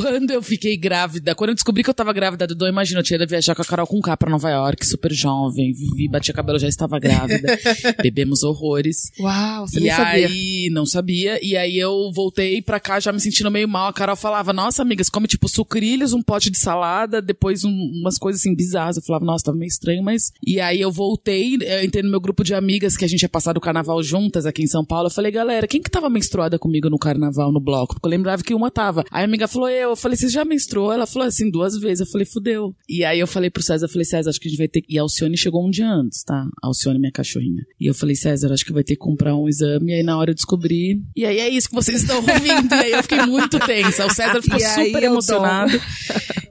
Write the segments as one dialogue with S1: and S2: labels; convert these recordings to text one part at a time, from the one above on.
S1: quando eu fiquei grávida, quando eu descobri que eu tava grávida Dom, imagina, eu tinha ido viajar com a Carol com K pra Nova York, super jovem, vivi, batia cabelo, já estava grávida. Bebemos horrores.
S2: Uau, você
S1: e
S2: nem sabia.
S1: aí, não sabia. E aí eu voltei pra cá já me sentindo meio mal. A Carol falava, nossa, amiga, você come tipo sucrilhos, um pote de salada, depois um- umas coisas assim bizarras. Eu falava, nossa, tava meio estranho, mas. E aí eu voltei, eu entrei no meu grupo de amigas que a gente ia passar o carnaval juntas aqui em São Paulo. Eu falei, galera, quem que tava menstruada comigo no carnaval, no bloco? Porque eu lembrava que uma tava. Aí a amiga falou, eu. Eu falei, você já menstruou? Ela falou assim, duas vezes. Eu falei, fudeu. E aí eu falei pro César, eu falei, César, acho que a gente vai ter. E a Alcione chegou um dia antes, tá? A Alcione, minha cachorrinha. E eu falei, César, acho que vai ter que comprar um exame. E aí na hora eu descobri. E aí é isso que vocês estão ouvindo. e aí eu fiquei muito tensa. O César ficou
S2: E
S1: super emocionado.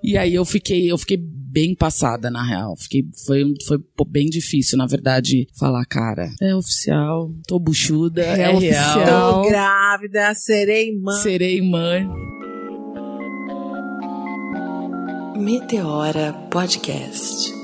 S1: E aí eu fiquei, eu fiquei bem passada, na real. Fiquei, foi, foi bem difícil, na verdade, falar, cara, é oficial, tô buchuda, é,
S2: É oficial.
S3: Tô grávida, serei mãe.
S1: Serei mãe.
S4: Meteora Podcast.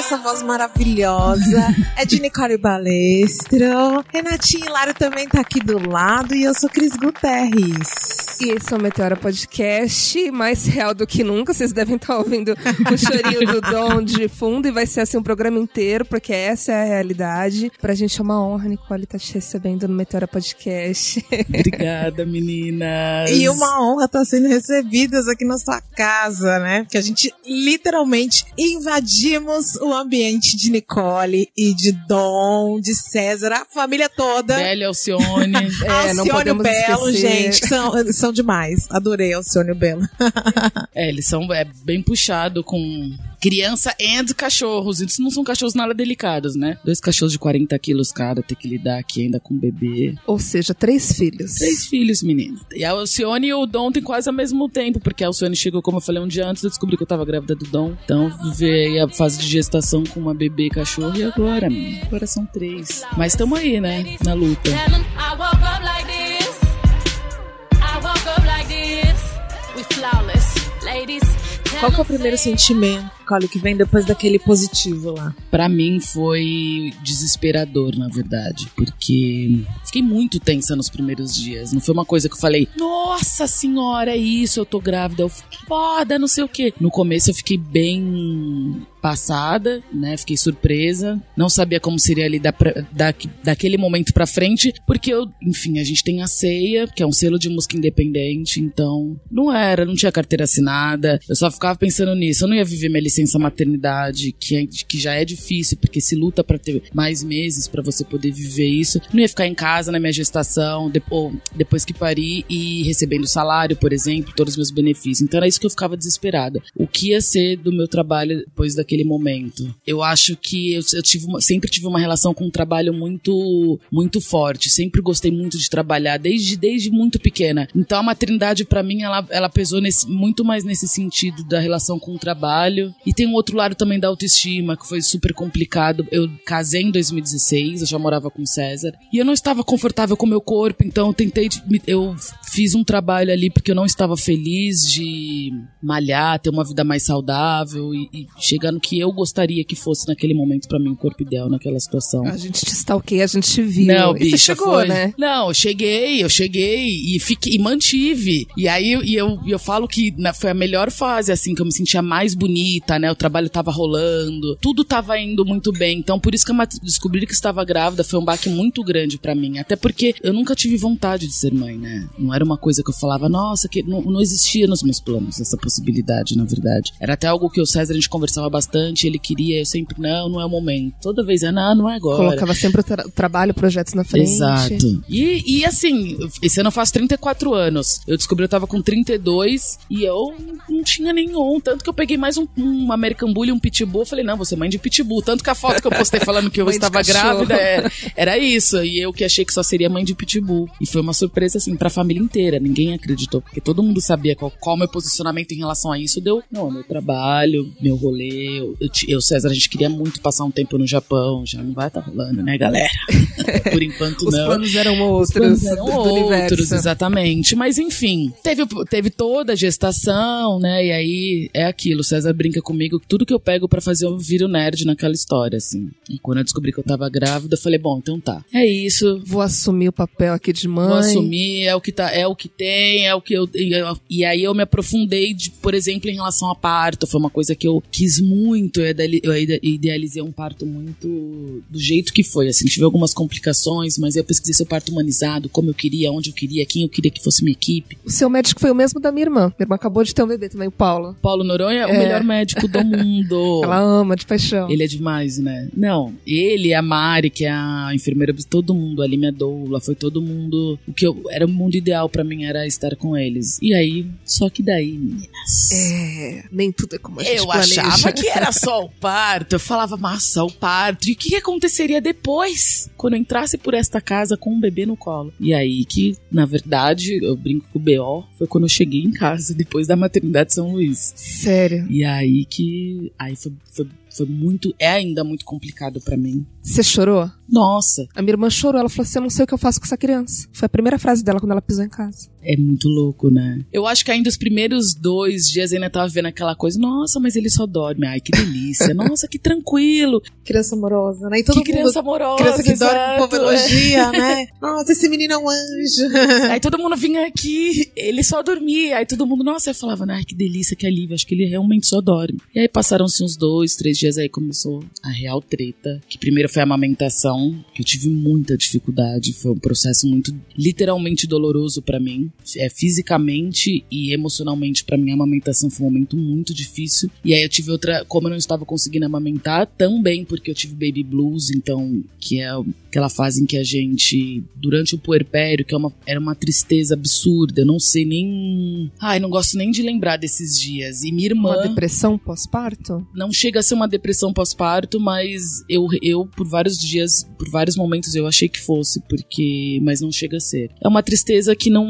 S3: Essa voz maravilhosa é de Nicole Balestro. Renatinha Hilário também tá aqui do lado e eu sou Cris Guterres.
S2: E esse é o Meteora Podcast, mais real do que nunca. Vocês devem estar ouvindo o chorinho do Dom de fundo e vai ser assim um programa inteiro, porque essa é a realidade. Pra gente é uma honra, Nicole, estar te recebendo no Meteora Podcast.
S1: Obrigada, meninas.
S3: E uma honra estar sendo recebidas aqui na sua casa, né? Porque a gente literalmente invadimos o ambiente de Nicole e de Dom, de César, a família toda.
S1: Bela Alcione.
S2: É,
S3: Alcione e o
S2: podemos
S3: Belo,
S2: esquecer.
S3: gente, são, são demais. Adorei Alcione e o Belo.
S1: é, eles são é, bem puxado com criança e cachorros. Eles não são cachorros nada delicados, né? Dois cachorros de 40 quilos, cara, ter que lidar aqui ainda com bebê.
S2: Ou seja, três filhos.
S1: Três filhos, menina. E a Alcione e o Dom tem quase ao mesmo tempo, porque a Alcione chegou, como eu falei, um dia antes, eu descobri que eu tava grávida do Dom. Então, viver a fase de gestação com uma bebê e cachorro, e agora, menina? Agora são três. Mas tamo aí, né? Na luta.
S5: I woke up like
S3: Qual que é o primeiro sentimento, Nicole, que vem depois daquele positivo lá?
S1: Pra mim foi desesperador, na verdade, porque fiquei muito tensa nos primeiros dias. Não foi uma coisa que eu falei, nossa senhora, é isso, eu tô grávida, eu foda, não sei o quê. No começo eu fiquei bem passada, né? Fiquei surpresa, não sabia como seria ali da, da, daquele momento pra frente, porque eu, enfim, a gente tem a ceia, que é um selo de música independente, então não era, não tinha carteira assinada, eu só ficava pensando nisso, eu não ia viver minha licença maternidade, que, é- que já é difícil, porque se luta pra ter mais meses pra você poder viver isso, não ia ficar em casa na minha gestação, de- ou depois que pari e recebendo salário, por exemplo, todos os meus benefícios, então era isso que eu ficava desesperada. O que ia ser do meu trabalho depois daquele momento? Eu acho que eu, eu tive uma- sempre tive uma relação com o trabalho muito muito forte, sempre gostei muito de trabalhar desde desde muito pequena. Então a maternidade pra mim ela, ela pesou nesse, muito mais nesse sentido da relação com o trabalho e tem um outro lado também da autoestima que foi super complicado. Eu casei em 2016, eu já morava com o César e eu não estava confortável com o meu corpo, então eu tentei eu fiz um trabalho ali porque eu não estava feliz de malhar, ter uma vida mais saudável e, e chegar no que eu gostaria que fosse naquele momento pra mim o corpo ideal naquela situação.
S2: A gente te stalkeia, a gente te viu.
S1: Não,
S2: e você
S1: bicha,
S2: chegou,
S1: foi.
S2: né?
S1: Não, eu cheguei, eu cheguei e fiquei e mantive. E aí e eu, eu falo que na- foi a melhor fase, assim, que eu me sentia mais bonita, né? O trabalho tava rolando, tudo tava indo muito bem. Então, por isso que eu descobri que estava grávida foi um baque muito grande pra mim. Até porque eu nunca tive vontade de ser mãe, né? Não era uma coisa que eu falava, nossa, que não, não existia nos meus planos essa possibilidade, na verdade. Era até algo que o César a gente conversava bastante, ele queria, eu sempre, não, não é o momento. Toda vez, é, não, não é agora.
S2: Colocava sempre o tra- trabalho, projetos na frente.
S1: Exato. E, e assim, esse ano eu faço 34 anos. Eu descobri que eu tava com 32 e eu não tinha Mignon. Tanto que eu peguei mais um, um American Bully, um Pitbull. Eu falei, não, você é mãe de Pitbull. Tanto que a foto que eu postei falando que eu estava grávida era, era isso. E eu que achei que só seria mãe de Pitbull. E foi uma surpresa, assim, pra família inteira. Ninguém acreditou, porque todo mundo sabia qual, qual o meu posicionamento em relação a isso. Deu, não, meu trabalho, meu rolê. Eu, eu, César, a gente queria muito passar um tempo no Japão. Já não vai estar rolando, né, galera? Por enquanto,
S2: Os
S1: não.
S2: planos eram
S1: Os
S2: outros
S1: planos eram outros,
S2: universo.
S1: exatamente. Mas enfim, teve, teve toda a gestação, né? E aí é aquilo. César brinca comigo tudo que eu pego pra fazer eu viro nerd naquela história, assim. E quando eu descobri que eu tava grávida, eu falei, bom, então tá. É isso.
S2: Vou assumir o papel aqui de mãe.
S1: Vou assumir, é o que tá, é o que tem, é o que eu, e, eu- e aí eu me aprofundei de, por exemplo, em relação a parto, foi uma coisa que eu quis muito, eu ideali- eu ide- idealizei um parto muito do jeito que foi, assim, tive algumas complicações, mas eu pesquisei seu parto humanizado, como eu queria, onde eu queria, quem eu queria que fosse minha equipe.
S2: O seu médico foi o mesmo da minha irmã. Minha irmã acabou de ter um bebê também, o Paulo.
S1: Paulo Noronha é o
S2: É.
S1: melhor médico do mundo.
S2: Ela ama de paixão.
S1: Ele é demais, né? Não, ele, a Mari, que é a enfermeira, todo mundo ali, minha doula, foi todo mundo. O que eu, era o mundo ideal pra mim era estar com eles. E aí, só que daí, meninas.
S2: É, nem tudo é como a gente
S1: Eu
S2: planeja.
S1: achava que era só o parto. Eu falava, massa, o parto. E o que aconteceria depois? Quando eu entrasse por esta casa com um bebê no colo. E aí que, na verdade, eu brinco com o B.O. Foi quando eu cheguei em casa, depois da maternidade de São Luís.
S2: Sério.
S1: E aí que. Aí foi, foi, foi muito. É ainda muito complicado pra mim.
S2: Você chorou?
S1: Nossa,
S2: A minha irmã chorou. Ela falou assim: Eu não sei o que eu faço com essa criança. Foi a primeira frase dela quando ela pisou em casa.
S1: é muito louco, né? Eu acho que ainda os primeiros dois dias ainda tava vendo aquela coisa. Nossa, mas ele só dorme. Ai, que delícia. Nossa, que tranquilo.
S3: Criança amorosa, né? E todo
S1: que
S3: mundo.
S1: criança amorosa.
S3: Criança que dorme, o povo
S1: exato, é.
S3: elogia, né? Nossa, esse menino é um anjo.
S1: Aí todo mundo vinha aqui, ele só dormia. Aí todo mundo, nossa, eu falava, ai, que delícia, que alívio, acho que ele realmente só dorme. E aí passaram-se uns dois, três dias, aí começou a real treta. Que primeiro foi a amamentação, que eu tive muita dificuldade. Foi um processo muito, literalmente doloroso pra mim. É, fisicamente e emocionalmente, pra mim, a amamentação foi um momento muito difícil. E aí eu tive outra, como eu não estava conseguindo amamentar, também porque eu tive baby blues, então, que é aquela fase em que a gente, durante o puerpério, que é uma, era uma tristeza absurda, eu não sei nem. Ai, não gosto nem de lembrar desses dias. E minha irmã.
S2: Uma depressão pós-parto?
S1: Não chega a ser uma depressão pós-parto, mas eu, eu, por vários dias, por vários momentos, eu achei que fosse, porque. Mas não chega a ser. É uma tristeza que não,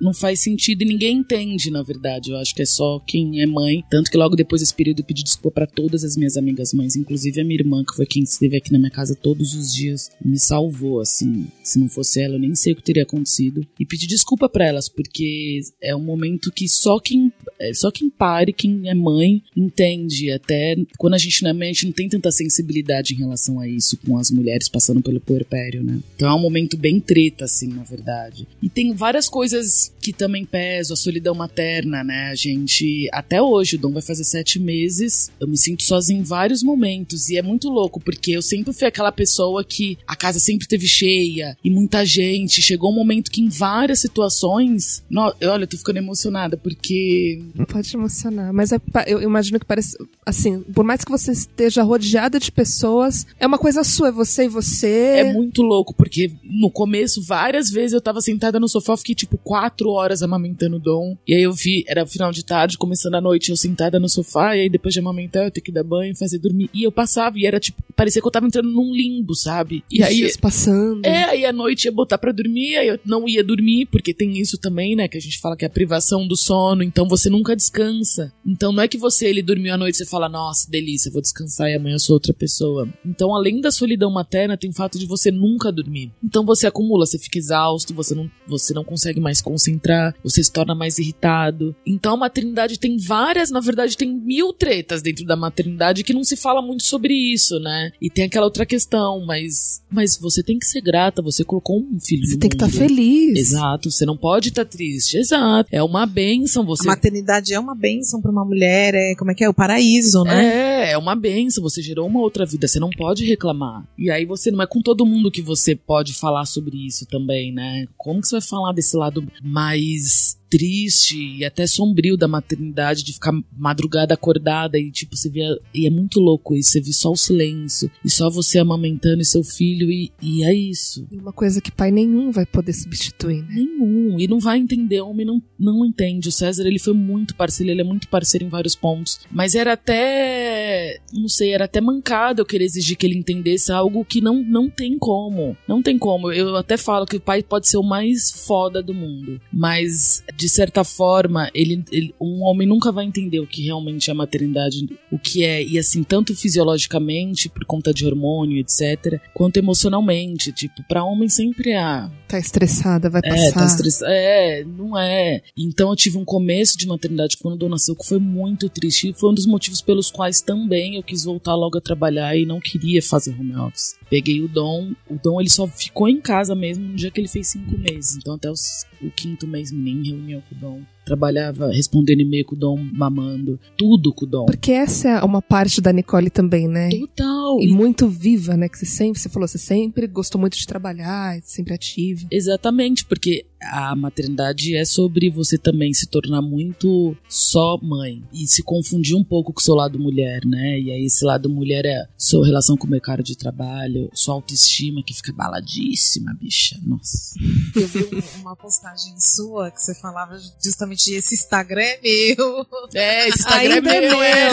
S1: não faz sentido e ninguém entende, na verdade. Eu acho que é só quem é mãe. Tanto que logo depois desse período eu pedi desculpa pra todas as minhas amigas mães, inclusive a minha irmã, que foi quem esteve aqui na minha casa todos os dias, me salvou, assim. Se não fosse ela, eu nem sei o que teria acontecido. E pedi desculpa pra elas, porque é um momento que só quem, é, só quem pare, quem é mãe, entende. Até quando a gente não é mãe, a gente não tem tanta sensibilidade em relação a isso com as mulheres passando pelo puerpério, né? Então é um momento bem treta, assim, na verdade. E tem várias coisas que também pesam, a solidão materna, né? A gente, até hoje, o Dom vai fazer sete meses, eu me sinto sozinha em vários momentos. E é muito louco, porque eu sempre fui aquela pessoa que a casa sempre teve cheia e muita gente. Chegou um momento que em várias situações. No, olha, eu tô ficando emocionada, porque
S2: Não pode emocionar. Mas é eu imagino que parece. Assim, por mais que você esteja rodeada de pessoas, é uma coisa sua, é você e você.
S1: É muito louco, porque no começo, várias vezes eu tava sentada no sofá, fiquei tipo quatro horas amamentando o Dom. E aí eu vi, era final de tarde, começando a noite, eu sentada no sofá, e aí depois de amamentar, eu tenho que dar banho, fazer dormir. E eu passava, e era tipo, parecia que eu tava entrando num limbo, sabe? E
S2: Os
S1: aí.
S2: dias passando.
S1: É, aí à noite ia botar pra dormir, aí eu não ia dormir, porque tem isso também, né? Que a gente fala que é a privação do sono, então você nunca descansa. Então não é que você, ele dormiu à noite, você fala, nossa, delícia, vou descansar e amanhã eu sou outra pessoa. Então, além da solidão materna, tem o fato de você nunca dormir. Então você acumula, você fica exausto, você não, você não consegue mais concentrar, você se torna mais irritado. Então a maternidade tem várias, na verdade, tem mil tretas dentro da maternidade que não se fala muito sobre isso, né? E tem aquela outra questão, mas, mas você tem que ser grata, você colocou um filho
S2: Você tem que estar
S1: mundo.
S2: feliz.
S1: Exato, você não pode estar triste. Exato. É uma benção você
S3: A maternidade é uma bênção pra uma mulher, é como é que é? O paraíso, né?
S1: É, é uma benção. Você gerou uma outra vida, você não pode reclamar. E aí você não é com todo mundo que você pode falar sobre isso também, né? Como que você vai falar desse lado mais triste e até sombrio da maternidade, de ficar madrugada acordada e tipo, você via. E é muito louco isso, você vê só o silêncio e só você amamentando e seu filho e, e é isso.
S2: Uma coisa que pai nenhum vai poder substituir, né?
S1: Nenhum. E não vai entender, o homem não, não entende. O César, ele foi muito parceiro, ele é muito parceiro em vários pontos. Mas era até. Não sei, era até mancado eu querer exigir que ele entendesse algo que não, não tem como. Não tem como. Eu até falo que o pai pode ser o mais foda do mundo. Mas, de certa forma, ele, ele- um homem nunca vai entender o que realmente é a maternidade, o que é. E assim, tanto fisiologicamente, por conta de hormônio, etc., quanto emocionalmente. Tipo, pra homem sempre há.
S2: Tá estressada, vai
S1: É,
S2: passar.
S1: tá estressado. É, não é. Então eu tive um começo de maternidade quando o Dom nasceu que foi muito triste. E foi um dos motivos pelos quais também eu quis voltar logo a trabalhar e não queria fazer home office. Peguei o Dom. O Dom ele só ficou em casa mesmo no dia que ele fez cinco meses. Então até os- o quinto mês menino em reunião com o Dom. Trabalhava respondendo e-mail com o Dom, mamando. Tudo com o Dom.
S2: Porque essa é uma parte da Nicole também, né?
S1: Total.
S2: E muito viva, né? Que você sempre, você falou, você sempre gostou muito de trabalhar, sempre ativa.
S1: Exatamente, porque a maternidade é sobre você também se tornar muito só mãe e se confundir um pouco com o seu lado mulher, né? E aí esse lado mulher é sua relação com o mercado de trabalho, sua autoestima que fica baladíssima, bicha. Nossa.
S3: Eu vi um- uma postagem sua que você falava justamente esse Instagram é meu.
S1: É, esse Instagram
S2: Ainda
S1: é
S2: é
S1: meu, é.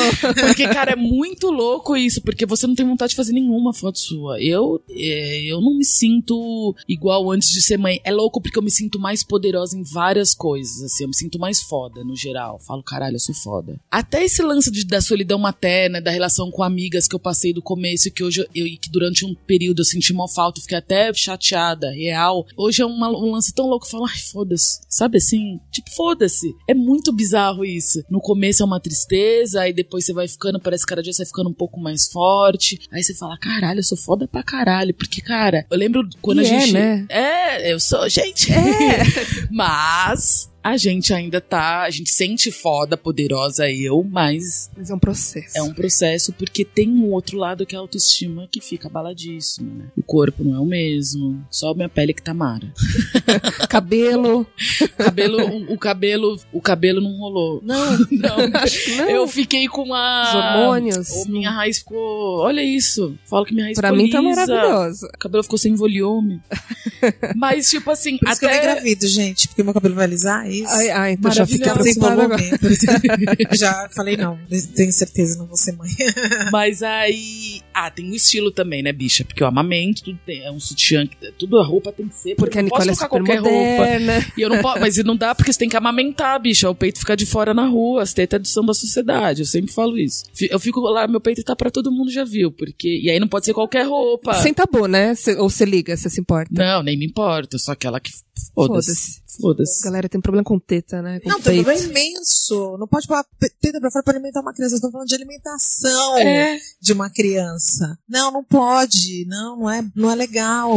S1: Porque, cara, é muito louco isso, porque você não tem vontade de fazer nenhuma foto sua. Eu, é, eu não me sinto igual antes de ser mãe. É louco porque eu me sinto mais poderosa em várias coisas, assim. Eu me sinto mais foda, no geral. Falo, caralho, eu sou foda. Até esse lance de- da solidão materna, da relação com amigas que eu passei do começo e que hoje eu, e que durante um período eu senti uma falta, fiquei até chateada, real. Hoje é uma- um lance tão louco, eu falo, ai, foda-se. Sabe assim? Tipo, foda-se. É muito bizarro isso. No começo é uma tristeza, aí depois você vai ficando, parece que cada dia você vai ficando um pouco mais forte. Aí você fala, caralho, eu sou foda pra caralho. Porque, cara, eu lembro quando
S2: E
S1: a
S2: é,
S1: gente.
S2: né?
S1: É, eu sou, gente. Mas a gente ainda tá. A gente sente foda, poderosa eu, mas
S2: Mas é um processo.
S1: é um processo porque tem um outro lado que é a autoestima que fica abaladíssima, né? O corpo não é o mesmo, só minha pele que tá mara.
S2: Cabelo.
S1: Cabelo, o, o cabelo, o cabelo não rolou. Não, não.
S2: Não.
S1: Eu fiquei com a.
S2: Os hormônios.
S1: Ou minha raiz ficou. Olha isso. Fala que minha raiz
S2: Pra
S1: ficou
S2: mim tá
S1: lisa.
S2: maravilhoso.
S1: O cabelo ficou sem volume. Mas, tipo assim,
S3: Por isso que eu
S1: até.
S3: engravido, gente, porque meu cabelo vai alisar, isso.
S2: Ai, ai, então já fica
S3: Fica sem que- Já falei, não, tenho certeza, não vou ser mãe.
S1: Mas aí. Ah, tem o estilo também, né, bicha? Porque eu amamento, tudo tem. É um sutiã, que- tudo a roupa tem que ser.
S2: Porque a
S1: eu não
S2: Nicole é
S1: posso colocar
S2: super
S1: qualquer roupa.
S2: moderna.
S1: E eu não posso, mas não dá porque você tem que amamentar, bicha. O peito fica de fora na rua, as tetas é do samba sociedade. Eu sempre falo isso. Eu fico lá, meu peito tá pra todo mundo já viu, porque e aí não pode ser qualquer roupa.
S2: Sem tabu, né? Cê- ou você liga, você se importa.
S1: Não, nem me importa, eu sou aquela que foda-se.
S2: Foda-se.
S1: Foda-se.
S2: Galera tem problema com teta, né? Com
S3: Não, tem
S2: peito.
S3: problema imenso. Não pode pôr teta pra fora pra alimentar uma criança. Vocês estão falando de alimentação
S1: É.
S3: de uma criança. Não, não pode. Não, não é, não é legal.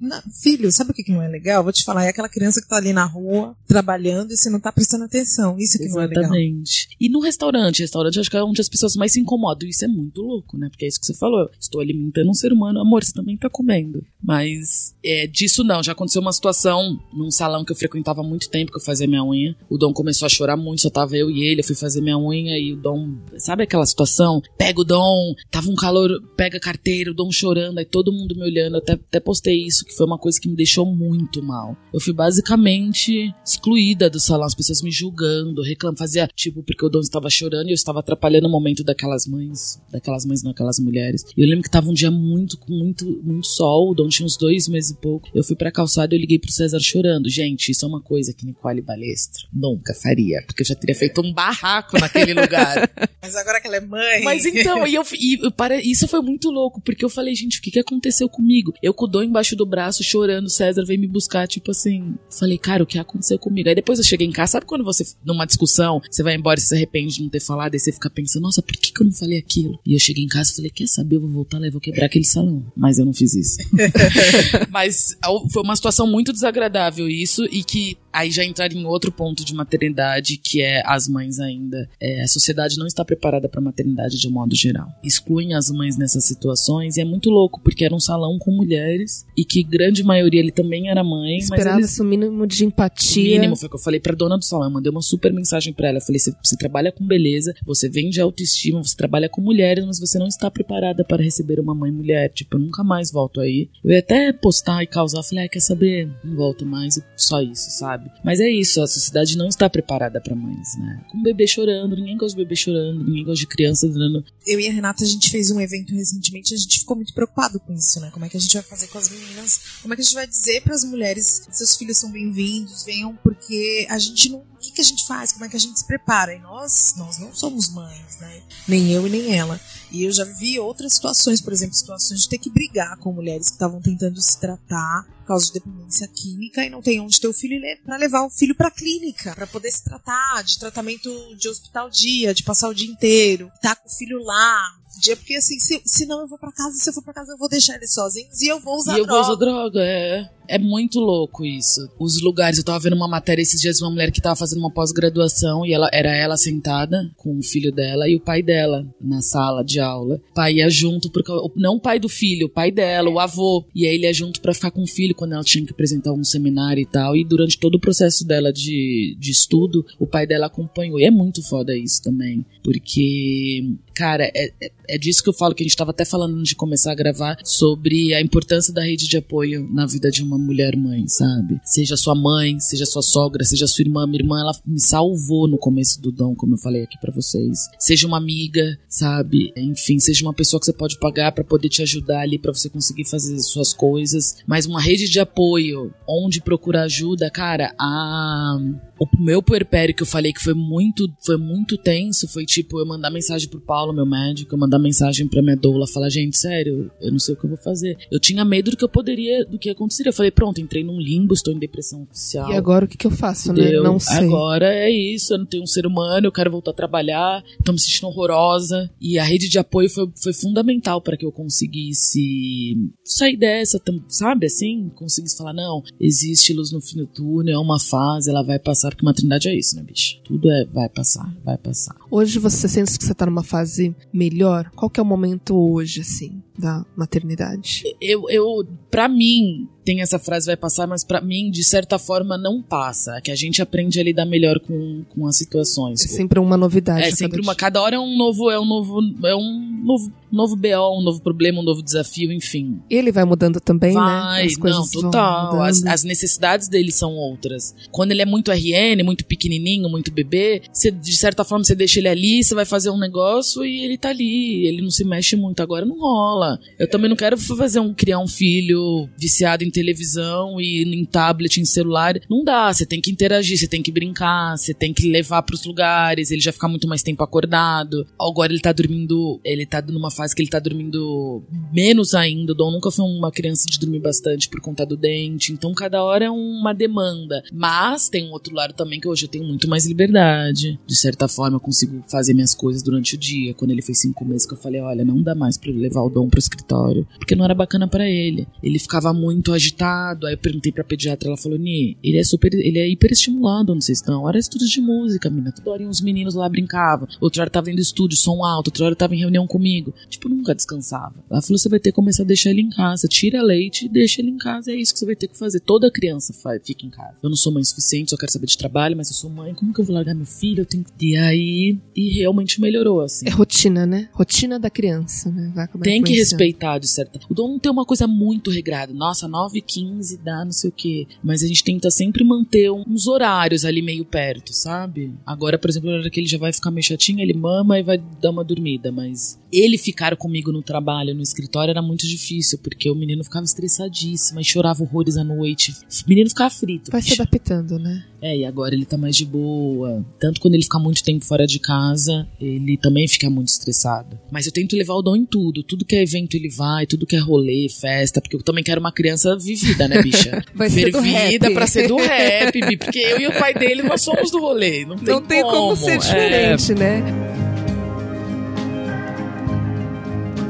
S3: Não, filho, sabe o que, que não é legal? Vou te falar. É aquela criança que tá ali na rua, trabalhando, e você não tá prestando atenção. Isso que não é legal.
S1: Exatamente. E no restaurante, restaurante acho que é onde as pessoas mais se incomodam. E isso é muito louco, né? Porque é isso que você falou. Estou alimentando um ser humano. Amor, você também tá comendo. Mas é, disso não. Já aconteceu uma situação num salão que eu frequentava há muito tempo, que eu fazia minha unha. O Dom começou a chorar muito, só tava eu e ele. Eu fui fazer minha unha e o Dom. Sabe aquela situação? Pega o Dom, tava um calor, pega a carteira, o Dom chorando, aí todo mundo me olhando. Eu até, até postei isso, que foi uma coisa que me deixou muito mal. Eu fui basicamente excluída do salão, as pessoas me julgando, reclamando, fazia tipo, porque o Dom estava chorando e eu estava atrapalhando o momento daquelas mães, daquelas mães, não, aquelas mulheres. E eu lembro que tava um dia muito, muito, muito sol, o Dom tinha uns dois meses e pouco. Eu fui pra calçada e eu liguei pro César chorando. Gente, isso é uma coisa que Nicole Balestra nunca faria, porque eu já teria feito um barraco naquele lugar.
S3: Mas agora que ela é mãe.
S1: Mas então, e eu, e eu pare- isso foi muito louco, porque eu falei, gente, o que, que aconteceu comigo? Eu com o Dom embaixo do braço, chorando, César veio me buscar, tipo assim. Falei, cara, o que aconteceu comigo? Aí depois eu cheguei em casa, sabe quando você, numa discussão, você vai embora e se arrepende de não ter falado, aí você fica pensando, nossa, por que, que eu não falei aquilo? E eu cheguei em casa e falei, quer saber, eu vou voltar lá e vou quebrar aquele salão. Mas eu não fiz isso. Mas foi uma situação muito desagradável isso, e que aí já entrar em outro ponto de maternidade, que é as mães ainda. É, a sociedade não está preparada para maternidade de um modo geral. Excluem as mães nessas situações e é muito louco, porque era um salão com mulheres e que grande maioria ele também era mãe, mas
S2: Esperava
S1: eles
S2: o mínimo de empatia.
S1: mínimo, foi o que eu falei pra dona do salão. Eu mandei uma super mensagem pra ela. Eu falei: você, você trabalha com beleza, você vende autoestima, você trabalha com mulheres, mas você não está preparada para receber uma mãe mulher. Tipo, eu nunca mais volto aí. Eu ia até postar e causar. Eu falei: ah, quer saber? Não volto mais. Só isso, sabe? Mas é isso, a sociedade não está preparada pra mães, né? Com bebê chorando, ninguém gosta de bebê chorando, ninguém gosta de criança dando.
S3: Eu e a Renata, a gente fez um evento recentemente, a gente ficou muito preocupado com isso, né? Como é que a gente vai fazer com as meninas? Como é que a gente vai dizer para as mulheres seus filhos são bem-vindos, venham, porque a gente não. O que, que a gente faz? Como é que a gente se prepara? E nós, nós não somos mães, né? Nem eu e nem ela. E eu já vi outras situações, por exemplo, situações de ter que brigar com mulheres que estavam tentando se tratar por causa de dependência química e não tem onde ter o filho para levar o filho para clínica, para poder se tratar de tratamento de hospital dia, de passar o dia inteiro, tá com o filho lá, dia porque assim, se, se não eu vou para casa, se eu for para casa eu vou deixar eles sozinhos e eu vou usar
S1: e eu
S3: droga.
S1: vou usar droga, é. É muito louco isso. Os lugares, eu tava vendo uma matéria esses dias de uma mulher que tava fazendo uma pós-graduação e ela era ela sentada com o filho dela e o pai dela na sala de aula. O pai ia junto, porque, não o pai do filho, o pai dela, o avô. E aí ele ia junto pra ficar com o filho quando ela tinha que apresentar um seminário e tal. E durante todo o processo dela de, de estudo, o pai dela acompanhou. E é muito foda isso também. Porque, cara, é, é, é disso que eu falo, que a gente tava até falando antes de começar a gravar, sobre a importância da rede de apoio na vida de uma mulher mãe, sabe? Seja sua mãe, seja sua sogra, seja sua irmã. Minha irmã, ela me salvou no começo do dom, como eu falei aqui pra vocês. Seja uma amiga, sabe? Enfim, seja uma pessoa que você pode pagar pra poder te ajudar ali, pra você conseguir fazer suas coisas. Mas uma rede de apoio, onde procurar ajuda, cara, a o meu puerpério que eu falei que foi muito, foi muito tenso, foi tipo eu mandar mensagem pro Paulo, meu médico, eu mandar mensagem pra minha doula, falar, gente, sério, eu não sei o que eu vou fazer. Eu tinha medo do que eu poderia, do que aconteceria. Eu falei, pronto, entrei num limbo, estou em depressão oficial.
S2: E agora o que, que eu faço,
S1: Entendeu?
S2: né? Não sei.
S1: Agora é isso, eu não tenho um ser humano, eu quero voltar a trabalhar, tô me sentindo horrorosa. E a rede de apoio foi, foi fundamental para que eu conseguisse sair dessa, sabe assim? Conseguisse falar, não, existe luz no fim do túnel, é uma fase, ela vai passar, porque maternidade é isso, né, bicho? Tudo é vai passar, vai passar.
S2: Hoje você sente que você tá numa fase melhor? Qual que é o momento hoje, assim, da maternidade?
S1: Eu, eu, pra mim, tem essa frase vai passar, mas pra mim, de certa forma, não passa. Que a gente aprende a lidar melhor com, com as situações.
S2: É sempre uma novidade.
S1: É sempre
S2: cada
S1: uma. Cada hora é um novo. É um novo. É um novo, novo BO, um novo problema, um novo desafio, enfim.
S2: Ele vai mudando também,
S1: Vai,
S2: né? As coisas
S1: não,
S2: vão
S1: total. As, as necessidades dele são outras. Quando ele é muito RN, muito pequenininho, muito bebê, você, de certa forma você deixa ele ali, você vai fazer um negócio e ele tá ali. Ele não se mexe muito. Agora não rola. Eu também não quero fazer um criar um filho viciado em televisão e em tablet, em celular. Não dá. Você tem que interagir, você tem que brincar, você tem que levar pros lugares. Ele já fica muito mais tempo acordado. Agora ele tá dormindo. Ele tá numa fase que ele tá dormindo menos ainda. O Dom nunca foi uma criança de dormir bastante por conta do dente. Então cada hora é uma demanda. Mas tem um outro lado também que hoje eu tenho muito mais liberdade. De certa forma, eu consigo fazer minhas coisas durante o dia. Quando ele fez cinco meses, que eu falei: olha, não dá mais pra ele levar o Dom pro escritório. Porque não era bacana pra ele. Ele ficava muito agitado. Aí eu perguntei pra pediatra, ela falou: Ni, ele é super. Ele é hiperestimulado onde vocês estão. Hora estudos de música, mina. Toda hora uns meninos lá brincavam. Outra hora tava indo estúdio, som alto. Outra hora tava em reunião comigo. Tipo, nunca descansava. Ela falou: você vai ter que começar a deixar ele em casa. Tira leite e deixa ele em casa. É isso que você vai ter que fazer. Toda criança faz, fica em casa. Eu não sou mãe suficiente, só quero saber de trabalho, mas eu sou mãe. Como que eu vou largar meu filho? Eu tenho que. E aí. E realmente melhorou, assim.
S2: É rotina, né? Rotina da criança, né? Vai
S1: Tem que. Respeitar, de certa. O Dom tem uma coisa muito regrada. Nossa, 9 15 dá não sei o quê. Mas a gente tenta sempre manter uns horários ali meio perto, sabe? Agora, por exemplo, na hora que ele já vai ficar meio chatinho, ele mama e vai dar uma dormida. Mas ele ficar comigo no trabalho, no escritório, era muito difícil, porque o menino ficava estressadíssimo e chorava horrores à noite. O menino ficava frito.
S2: Vai se
S1: bicho.
S2: adaptando, né?
S1: É, e agora ele tá mais de boa. Tanto quando ele fica muito tempo fora de casa, ele também fica muito estressado. Mas eu tento levar o Dom em tudo. Tudo que é evento ele vai, tudo que é rolê, festa, porque eu também quero uma criança vivida, né, bicha?
S2: Vai ser
S1: Fervida pra ser do rap, porque eu e o pai dele nós somos do rolê. Não tem,
S2: Não tem como ser
S1: É,
S2: diferente, né?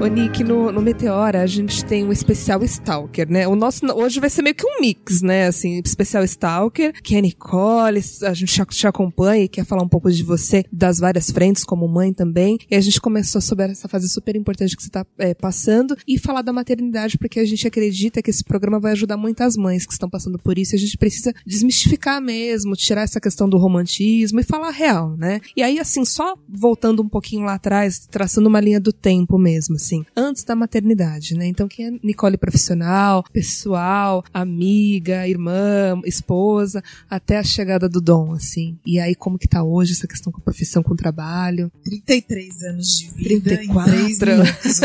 S2: Ô, Nick, no, no Meteora a gente tem um especial Stalker, né? O nosso hoje vai ser meio que um mix, né? Assim, especial Stalker, que é a Nicole, a gente te, acompanha e quer falar um pouco de você, das várias frentes, como mãe também. E a gente começou sobre essa fase super importante que você tá é, passando e falar da maternidade, porque a gente acredita que esse programa vai ajudar muitas mães que estão passando por isso. E a gente precisa desmistificar mesmo, tirar essa questão do romantismo e falar real, né? E aí, assim, só voltando um pouquinho lá atrás, traçando uma linha do tempo mesmo, assim, antes da maternidade, né? Então, quem é Nicole profissional, pessoal, amiga, irmã, esposa, até a chegada do Dom, assim. E aí, como que tá hoje essa questão com a profissão, com o trabalho?
S3: 33 anos de vida
S2: 34.
S3: em 3 minutos?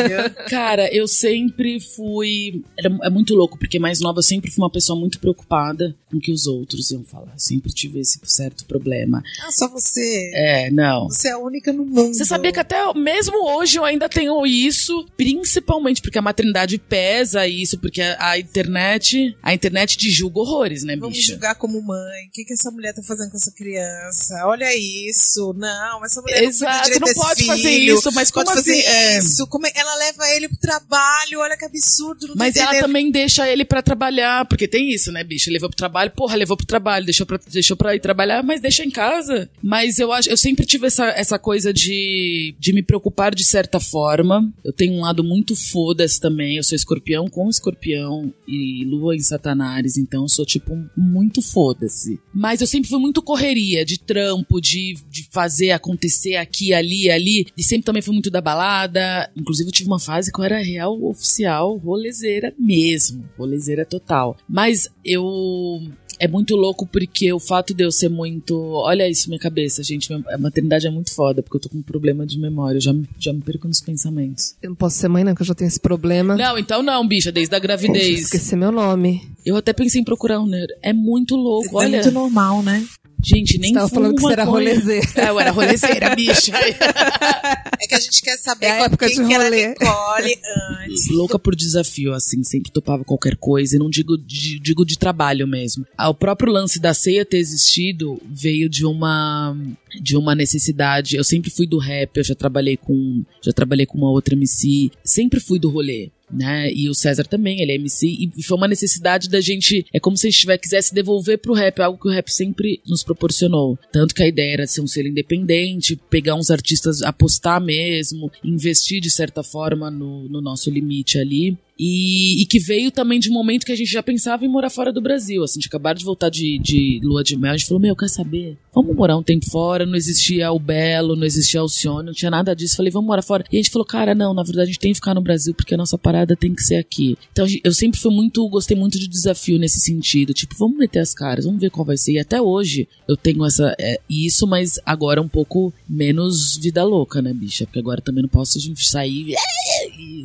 S1: Cara, eu sempre fui. é muito louco, porque mais nova eu sempre fui uma pessoa muito preocupada com o que os outros iam falar. Sempre tive esse certo problema.
S3: Ah, só você.
S1: É, não.
S3: Você é a única no mundo.
S1: Você sabia que até mesmo hoje eu ainda tenho isso, principalmente porque a maternidade pesa isso, porque a, a internet, a internet te julga horrores, né,
S3: Vamos
S1: bicha?
S3: julgar como mãe. O que, que essa mulher tá fazendo com essa criança? Olha isso. Não, essa mulher
S1: Exato,
S3: não,
S1: não pode fazer
S3: filho.
S1: isso, mas
S3: pode
S1: como
S3: fazer
S1: assim? É.
S3: isso? Como é- ela leva ele pro trabalho, olha que absurdo.
S1: Mas ela
S3: entendendo.
S1: também deixa ele pra trabalhar, porque tem isso, né, bicha? Levou pro trabalho, porra, levou pro trabalho, deixou pra, deixou pra ir trabalhar, mas deixa em casa. Mas eu acho, eu sempre tive essa, essa coisa de, de me preocupar de certa forma. Eu tenho um lado muito foda-se também. Eu sou escorpião com escorpião e lua em Satanás, então eu sou, tipo, muito foda-se. Mas eu sempre fui muito correria, de trampo, de, de fazer acontecer aqui, ali, ali. E sempre também fui muito da balada. Inclusive, eu tive uma fase que eu era real oficial, rolezeira mesmo. Rolezeira total. Mas eu. É muito louco porque o fato de eu ser muito. Olha isso, minha cabeça, gente. A maternidade é muito foda, porque eu tô com um problema de memória. Eu já, me- já me perco nos pensamentos.
S2: Eu não posso ser mãe, não, que eu já tenho esse problema.
S1: Não, então não, bicha, desde a gravidez.
S2: Esqueci meu nome.
S1: Eu até pensei em procurar um neuro. É muito louco,
S3: É
S1: olha.
S3: muito normal, né?
S1: Gente, nem
S2: Você tava
S1: fumo
S2: falando que você era rolezeira.
S1: É, eu era rolezeira, bicha.
S3: É que a gente quer saber
S2: É época
S3: quem
S2: de
S3: que era
S2: rolê.
S3: Nicole antes.
S1: Louca por desafio, assim, sempre topava qualquer coisa, e não digo de, digo de trabalho mesmo. Ah, O próprio lance da ceia ter existido veio de uma de uma necessidade. Eu sempre fui do rap, eu já trabalhei com já trabalhei com uma outra MC, sempre fui do rolê. Né? E o César também, ele é MC, e foi uma necessidade da gente. É como se a gente tivesse, quisesse devolver pro rap, algo que o rap sempre nos proporcionou. Tanto que a ideia era ser um selo independente, pegar uns artistas, apostar mesmo, investir de certa forma no, no nosso limite ali. E, e que veio também de um momento que a gente já pensava em morar fora do Brasil. Assim, de acabar de voltar de, de lua de mel, a gente falou: Meu, quer saber? Vamos morar um tempo fora. Não existia o Belo, não existia o Alcione, não tinha nada disso. Falei: Vamos morar fora. E a gente falou: Cara, não, na verdade a gente tem que ficar no Brasil porque a nossa parada tem que ser aqui. Então a gente- eu sempre fui muito, gostei muito de desafio nesse sentido. Tipo, vamos meter as caras, vamos ver qual vai ser. E até hoje eu tenho essa, é, isso, mas agora um pouco menos vida louca, né, bicha? Porque agora também não posso gente, sair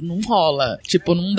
S1: não rola. Tipo, não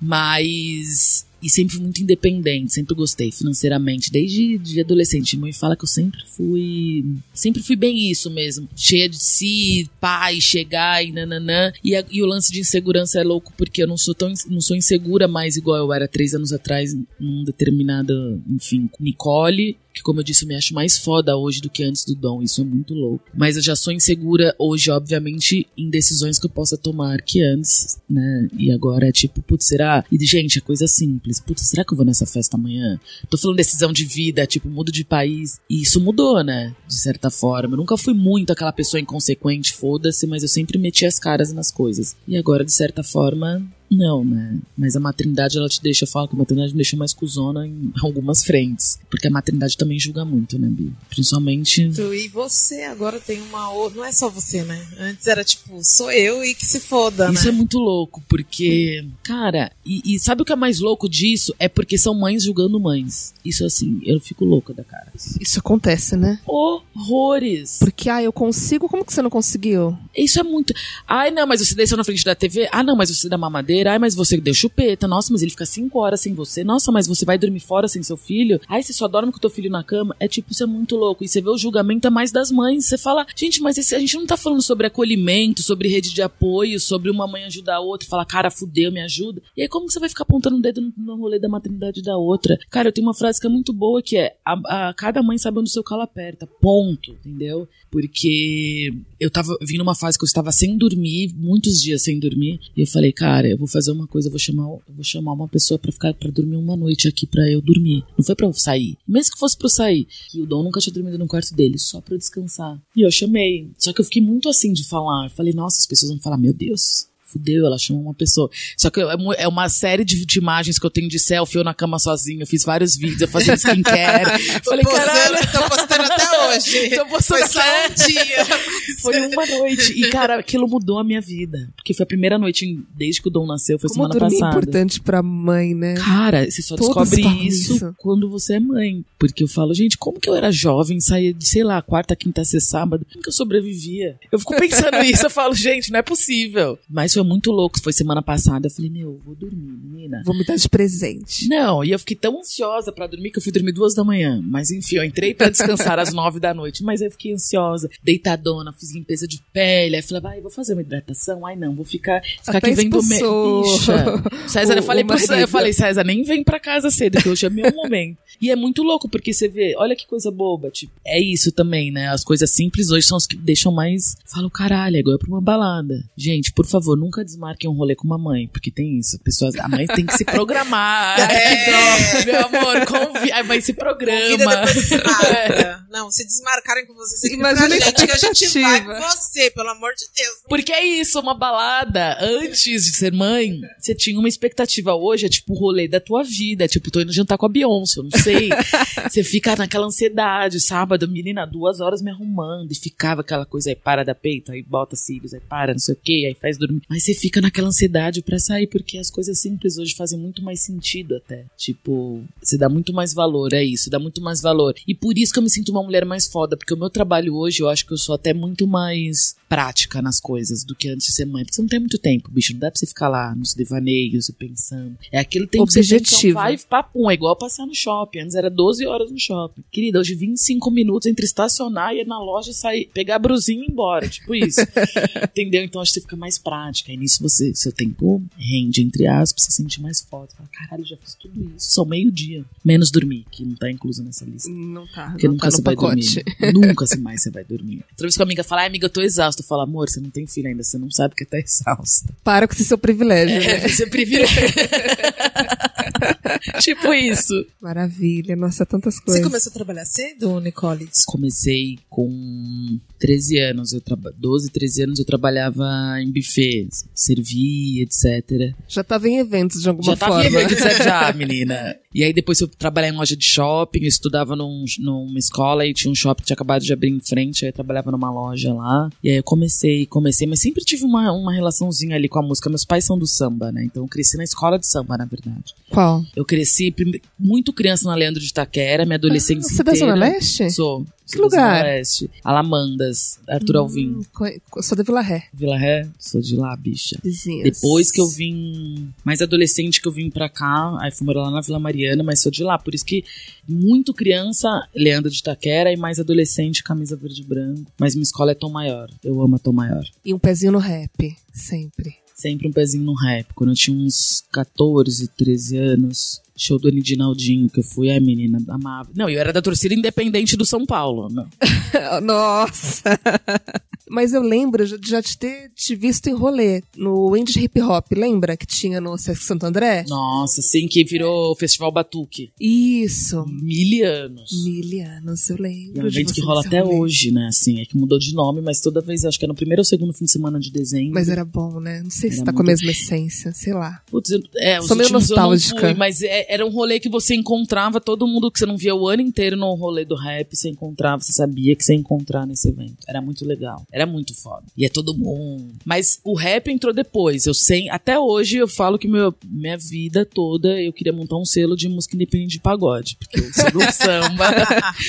S1: Mas. E sempre fui muito independente, sempre gostei financeiramente, desde de adolescente. Minha mãe fala que eu sempre fui. Sempre fui bem isso mesmo. Cheia de si, pai, chegar e nananã. E, a- e o lance de insegurança é louco porque eu não sou tão. não sou insegura mais igual eu era três anos atrás, num determinada. Enfim, Nicole. Que, como eu disse, eu me acho mais foda hoje do que antes do Dom. Isso é muito louco. Mas eu já sou insegura hoje, obviamente, em decisões que eu possa tomar que antes, né? E agora é tipo, putz, será? E, gente, é coisa simples. Putz, será que eu vou nessa festa amanhã? Tô falando decisão de vida, tipo, mudo de país. E isso mudou, né? De certa forma. Eu nunca fui muito aquela pessoa inconsequente, foda-se, mas eu sempre meti as caras nas coisas. E agora, de certa forma, não, né? Mas a maternidade, ela te deixa, eu falo que a maternidade me deixa mais cuzona em algumas frentes. Porque a maternidade também julga muito, né, Bi? Principalmente.
S3: E você agora tem uma outra. Não é só você, né? Antes era tipo, sou eu e que se foda,
S1: Isso
S3: né?
S1: é muito louco, porque, cara, e, e sabe o que é mais louco disso? É porque são mães julgando mães. Isso assim, eu fico louca da cara.
S2: Isso acontece, né?
S1: Horrores!
S2: Porque, ah, eu consigo, como que você não conseguiu?
S1: Isso é muito. Ai, não, mas você desceu na frente da TV. Ah, não, mas você dá mamadeira. Ai, mas você deu chupeta. Nossa, mas ele fica cinco horas sem você. Nossa, mas você vai dormir fora sem seu filho. Ai, você só dorme com teu filho na cama. É tipo, isso é muito louco. E você vê o julgamento é mais das mães. Você fala, gente, mas esse- a gente não tá falando sobre acolhimento, sobre rede de apoio, sobre uma mãe ajudar a outra falar, cara, fudeu, me ajuda. E aí, como que você vai ficar apontando o dedo no, no rolê da maternidade da outra? Cara, eu tenho uma frase que é muito boa que é: a, a- cada mãe sabe onde o seu calo aperta. Ponto, entendeu? Porque eu tava vindo uma fase que eu estava sem dormir, muitos dias sem dormir. E eu falei, cara, eu vou fazer uma coisa, vou chamar, vou chamar uma pessoa pra ficar para dormir uma noite aqui pra eu dormir. Não foi pra eu sair. Mesmo que fosse pra eu sair. E o Dom nunca tinha dormido no quarto dele, só pra eu descansar. E eu chamei. Só que eu fiquei muito assim de falar. Falei, nossa, as pessoas vão falar, meu Deus. Fudeu, ela chamou uma pessoa. Só que é mu- é uma série de, de imagens que eu tenho de selfie, eu na cama sozinha. Eu fiz vários vídeos, eu fazia skincare. Falei, caralho.
S3: tô postando até hoje.
S1: Tô postando
S3: Foi só um dia.
S1: Foi uma noite. E, cara, aquilo mudou a minha vida. Porque foi a primeira noite em- desde que o Dom nasceu, foi
S2: Como
S1: semana
S2: dormir é
S1: passada.
S2: importante pra mãe, né?
S1: Cara, você só
S2: Todos
S1: descobre isso,
S2: isso.
S1: quando você é mãe. Porque eu falo, gente, como que eu era jovem, saía de, sei lá, quarta, quinta, sexta, sábado, como que eu sobrevivia? Eu fico pensando nisso, eu falo, gente, não é possível. Mas foi muito louco, foi semana passada, eu falei, meu, eu vou dormir, menina.
S2: Vou me dar de presente.
S1: Não, e eu fiquei tão ansiosa pra dormir que eu fui dormir duas da manhã. Mas enfim, eu entrei pra descansar às nove da noite, mas eu fiquei ansiosa, deitadona, fiz limpeza de pele, aí falei, vai, vou fazer uma hidratação, ai não, vou ficar, ficar
S2: Até
S1: aqui vendo me... Bicha. César, eu
S2: o-
S1: falei
S2: o
S1: pro César, eu falei, César, nem vem pra casa cedo, que hoje é meu momento. E é muito louco, porque você vê, olha que coisa boba, tipo, é isso também, né? As coisas simples hoje são as que deixam mais. Falo, caralho, é igual eu pra uma balada. Gente, por favor, nunca desmarquem um rolê com uma mãe, porque tem isso. Pessoas, a mãe tem que se programar. Ai, que droga, meu amor, convi... a mãe se programa.
S3: Convida
S1: É.
S3: Não, se desmarcarem com você, você
S2: Imagina
S3: pra gente que a gente vai com você, pelo amor de Deus.
S1: Porque é isso, uma balada. Antes de ser mãe, você tinha uma expectativa. Hoje é tipo o rolê da tua vida. É tipo, tô indo jantar com a Beyoncé, eu não sei. você fica naquela ansiedade. Sábado, menina, duas horas me arrumando. E ficava aquela coisa aí, para da peito, aí bota cílios, aí para, não sei o que, aí faz dormir. Mas você fica naquela ansiedade pra sair, porque as coisas simples hoje fazem muito mais sentido até. Tipo, você dá muito mais valor, é isso, dá muito mais valor. E por isso que eu me sinto uma mulher mais foda, porque o meu trabalho hoje, eu acho que eu sou até muito mais prática nas coisas do que antes de ser mãe. Porque você não tem muito tempo, bicho. Não dá pra você ficar lá nos devaneios e pensando. É aquele tempo que você tem, então
S2: Objetivo.
S1: vai papum. É igual passear no shopping. Antes era 12 horas no shopping. Querida, hoje 25 minutos entre estacionar e ir na loja sair, pegar a brusinha e ir embora. Tipo isso. Entendeu? Então acho que você fica mais prática. E nisso você, seu tempo rende, entre aspas, você se sente mais foda. Fala, caralho, já fiz tudo isso. Só meio-dia. Menos dormir, que não tá incluso nessa lista.
S2: Não tá.
S1: Porque
S2: não
S1: nunca
S2: tá
S1: você
S2: no
S1: vai
S2: pacote.
S1: dormir. nunca se mais você vai dormir. Outra vez que a amiga fala, ai amiga, eu tô exausta. Eu falo, amor, você não tem filho ainda, você não sabe que tá exausta.
S2: Para com esse seu privilégio, né?
S1: É, você privilégio. tipo isso.
S2: Maravilha, nossa, tantas
S3: Você
S2: coisas.
S3: começou a trabalhar cedo, Nicole?
S1: Comecei com 13 anos, eu traba 12, 13 anos eu trabalhava em buffet, servia, etc.
S2: Já tava em eventos de alguma
S1: já tava
S2: forma.
S1: em evento, etc. já, menina. E aí depois eu trabalhei em loja de shopping, eu estudava num, numa escola e tinha um shopping que tinha acabado de abrir em frente, aí eu trabalhava numa loja lá. E aí eu comecei, comecei, mas sempre tive uma, uma relaçãozinha ali com a música. Meus pais são do samba, né? Então eu cresci na escola de samba, na verdade.
S2: Qual?
S1: Eu cresci muito criança na Leandro de Itaquera, minha adolescência
S2: Você é da
S1: inteira.
S2: Zona Leste?
S1: Sou.
S2: Que
S1: da Zona
S2: lugar?
S1: Leste. Alamandas, Arthur Alvim.
S2: Hum, co- Sou da Vila Ré.
S1: Vila Ré, sou de lá, bicha.
S2: Vizinhas.
S1: Depois que eu vim, mais adolescente que eu vim pra cá, aí fui morar lá na Vila Mariana, mas sou de lá. Por isso que muito criança, Leandro de Itaquera, e mais adolescente, camisa verde e branco. Mas minha escola é Tom Maior. Eu amo a Tom Maior.
S2: E um pezinho no rap, sempre.
S1: Sempre um pezinho no rap. Quando eu tinha uns 14, 13 anos, show do Anidinaldinho, que eu fui, ai menina, amava. Não, eu era da torcida independente do São Paulo. Não.
S2: Nossa! Mas eu lembro de já te ter te visto em rolê no Indie Hip Hop, lembra? Que tinha no Sesc Santo André?
S1: Nossa, assim que virou Festival Batuque.
S2: Isso.
S1: Mil anos.
S2: Mil anos, eu lembro.
S1: É um evento que rola até
S2: rolê.
S1: hoje, né? Assim, é que mudou de nome, mas toda vez, acho que é no primeiro ou segundo fim de semana de dezembro.
S2: Mas era bom, né? Não sei se
S1: Era
S2: tá com a
S1: muito-
S2: mesma essência, sei lá.
S1: Putz, eu- é,
S2: Sou meio nostálgica.
S1: fui, mas é- era um rolê que você encontrava todo mundo que você não via o ano inteiro no rolê do rap, você encontrava, você sabia que você ia encontrar nesse evento. Era muito legal. Era muito foda. E é todo mundo. Mas o rap entrou depois. Eu sei, até hoje eu falo que meu, minha vida toda eu queria montar um selo de música independente de pagode, porque eu sou do samba.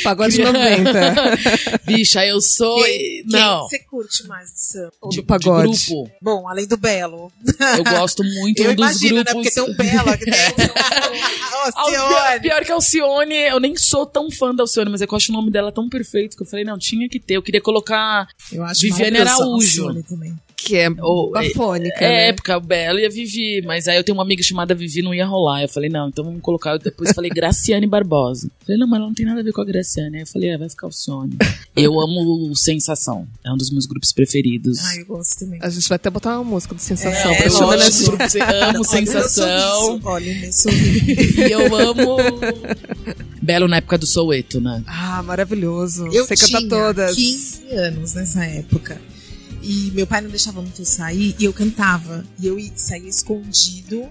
S2: Pagode 90.
S1: Bicha, eu sou.
S3: Quem,
S1: não.
S3: quem você curte mais do samba?
S2: Ou
S1: de,
S2: do pagode.
S1: de grupo.
S3: Bom, além do Belo.
S1: Eu gosto muito
S3: Eu
S1: um dos
S3: imagino, né?
S1: grupos.
S3: Porque tem um Belo aqui tem Alcione.
S1: pior que a Alcione, eu nem sou tão fã da Alcione, mas é que eu acho o nome dela tão perfeito que eu falei, não, tinha que ter. Eu queria colocar.
S3: Eu acho
S1: Viviane Araújo.
S3: Alcione também.
S2: Que é
S1: Ou-
S2: bafônica,
S1: É,
S2: né?
S1: porque a Bela e a Vivi, mas aí eu tenho uma amiga chamada Vivi, não ia rolar. Eu falei, não, então vamos colocar. Eu depois falei Graciane Barbosa. Eu falei, não, mas ela não tem nada a ver com a Graciane. Aí eu falei, é, vai ficar o Sônia. eu amo o Sensação, é um dos meus grupos preferidos.
S3: Ai, eu gosto também.
S2: A gente vai até botar uma música do Sensação
S3: É,
S2: pra
S3: é
S2: chamar
S1: Sen- amo Sensação.
S3: Olha meu sorriso.
S1: e eu amo. Belo na época do Soueto, né?
S2: Ah, maravilhoso.
S3: Eu
S2: Você
S3: tinha
S2: canta todas.
S3: 15 anos nessa época. E meu pai não deixava muito eu sair e eu cantava. E eu saía escondido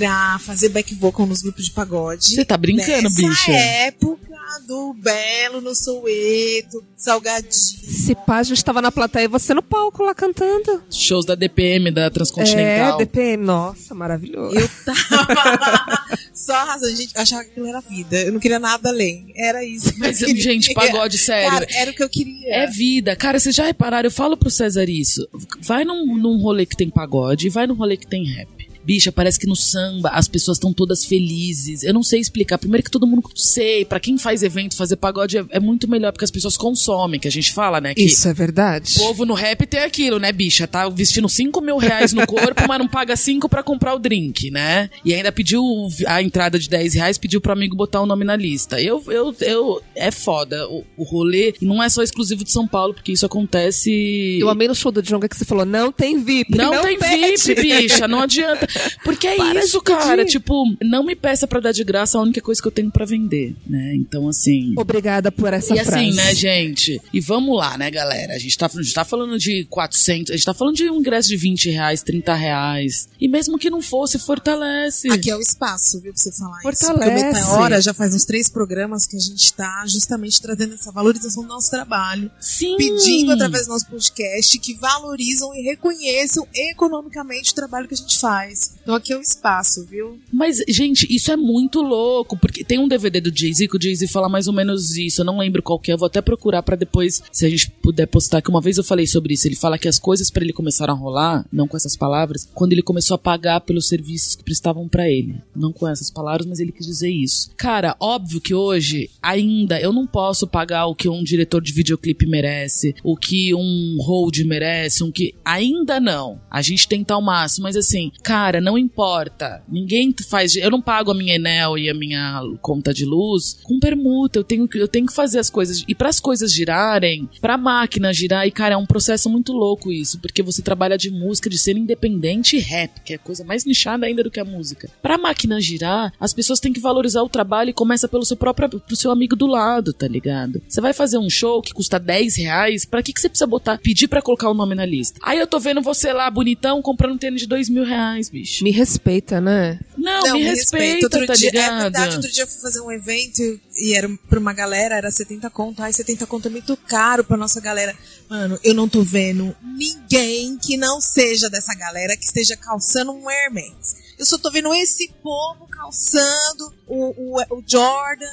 S3: pra fazer back vocal nos grupos de pagode.
S1: Você tá brincando,
S3: Nessa
S1: bicha?
S3: época do Belo no Soueto, Salgadinho.
S2: Se pá, a gente tava na plateia e você no palco lá cantando.
S1: Shows da DPM, da
S2: É,
S1: Transcontinental.
S2: DPM. Nossa, maravilhoso.
S3: Eu tava só arrasando. Gente, eu achava que aquilo era vida. Eu não queria nada além. Era isso.
S1: Mas,
S3: queria.
S1: gente, pagode sério.
S3: Cara, era o que eu queria.
S1: É vida. Cara, vocês já repararam? Eu falo pro César isso. Vai num, num rolê que tem pagode e vai num rolê que tem rap. Bicha, parece que no samba as pessoas estão todas felizes. Eu não sei explicar. Primeiro que todo mundo sei, pra quem faz evento, fazer pagode é, é muito melhor porque as pessoas consomem, que a gente fala, né? Que
S2: Isso é verdade.
S1: o povo no rap tem aquilo, né, bicha? Tá vestindo 5 mil reais no corpo, mas não paga 5 pra comprar o drink, né? E ainda pediu a entrada de 10 reais, pediu pro amigo botar o nome na lista. Eu, eu, eu, é foda. O, o rolê não é só exclusivo de São Paulo, porque isso acontece.
S2: Eu amei no show do Djonga que você falou, não tem VIP.
S1: Não, tem
S2: pede.
S1: VIP, bicha, não adianta. Porque é
S2: Para
S1: isso,
S2: de pedir.
S1: cara. Tipo, não me peça pra dar de graça a única coisa que eu tenho pra vender, né? Então, assim.
S2: Obrigada por essa
S1: E assim,
S2: frase.
S1: né, gente? E vamos lá, né, galera? A gente, tá, a gente tá falando de 400, a gente tá falando de um ingresso de 20 reais, 30 reais. E mesmo que não fosse, fortalece.
S3: Aqui é o espaço, viu, pra você falar
S2: Fortalece.
S3: isso. O Meteora já faz uns três programas que a gente tá justamente trazendo essa valorização do nosso trabalho.
S1: Sim.
S3: Pedindo através do nosso podcast que valorizam e reconheçam economicamente o trabalho que a gente faz. Então aqui o espaço, viu?
S1: Mas, gente, isso é muito louco, porque tem um DVD do Jay-Z que o Jay-Z fala mais ou menos isso. Eu não lembro qual que é, eu vou até procurar pra depois, se a gente puder postar, que uma vez eu falei sobre isso. Ele fala que as coisas pra ele começaram a rolar, não com essas palavras, quando ele começou a pagar pelos serviços que prestavam pra ele. Não com essas palavras, mas ele quis dizer isso. Cara, óbvio que hoje, ainda, eu não posso pagar o que um diretor de videoclipe merece, o que um hold merece, um que. Ainda não. A gente tenta ao máximo, mas assim, cara, não importa. Ninguém faz. Eu não pago a minha Enel e a minha conta de luz com permuta. Eu tenho, que- eu tenho que fazer as coisas. E para as coisas girarem, pra máquina girar, e cara, é um processo muito louco isso, porque você trabalha de música, de ser independente e rap, que é a coisa mais nichada ainda do que a música. Pra máquina girar, as pessoas têm que valorizar o trabalho e começa pelo seu próprio, pro seu amigo do lado, tá ligado? Você vai fazer um show que custa 10 reais, pra que, que você precisa botar, pedir pra colocar o nome na lista? Aí eu tô vendo você lá, bonitão, comprando um tênis de 2 mil reais, bicho.
S2: Me respeita, né?
S1: Não, me, respeita,
S3: Outro
S1: tá
S3: dia,
S1: ligado?
S3: É verdade, outro dia eu fui fazer um evento e era pra uma galera, era 70 conto. Ai, 70 conto é muito caro pra nossa galera. Mano, eu não tô vendo ninguém que não seja dessa galera que esteja calçando um Hermes. Eu só tô vendo esse povo calçando o, o, o Jordan.